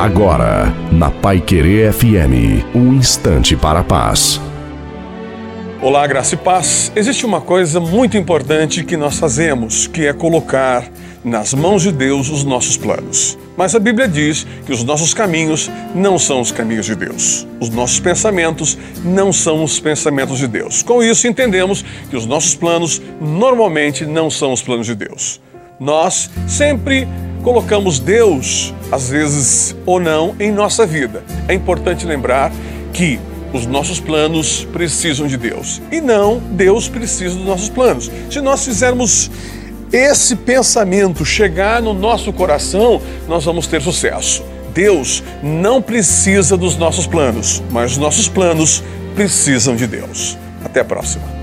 Agora, na Pai Querer FM, um instante para a paz. Olá, graça e paz. Existe uma coisa muito importante que nós fazemos, que é colocar nas mãos de Deus os nossos planos. Mas a Bíblia diz que os nossos caminhos não são os caminhos de Deus. Os nossos pensamentos não são os pensamentos de Deus. Com isso, entendemos que os nossos planos normalmente não são os planos de Deus. Nós sempre colocamos Deus, às vezes ou não, em nossa vida. É importante lembrar que os nossos planos precisam de Deus e não Deus precisa dos nossos planos. Se nós fizermos esse pensamento chegar no nosso coração, nós vamos ter sucesso. Deus não precisa dos nossos planos, mas os nossos planos precisam de Deus. Até a próxima.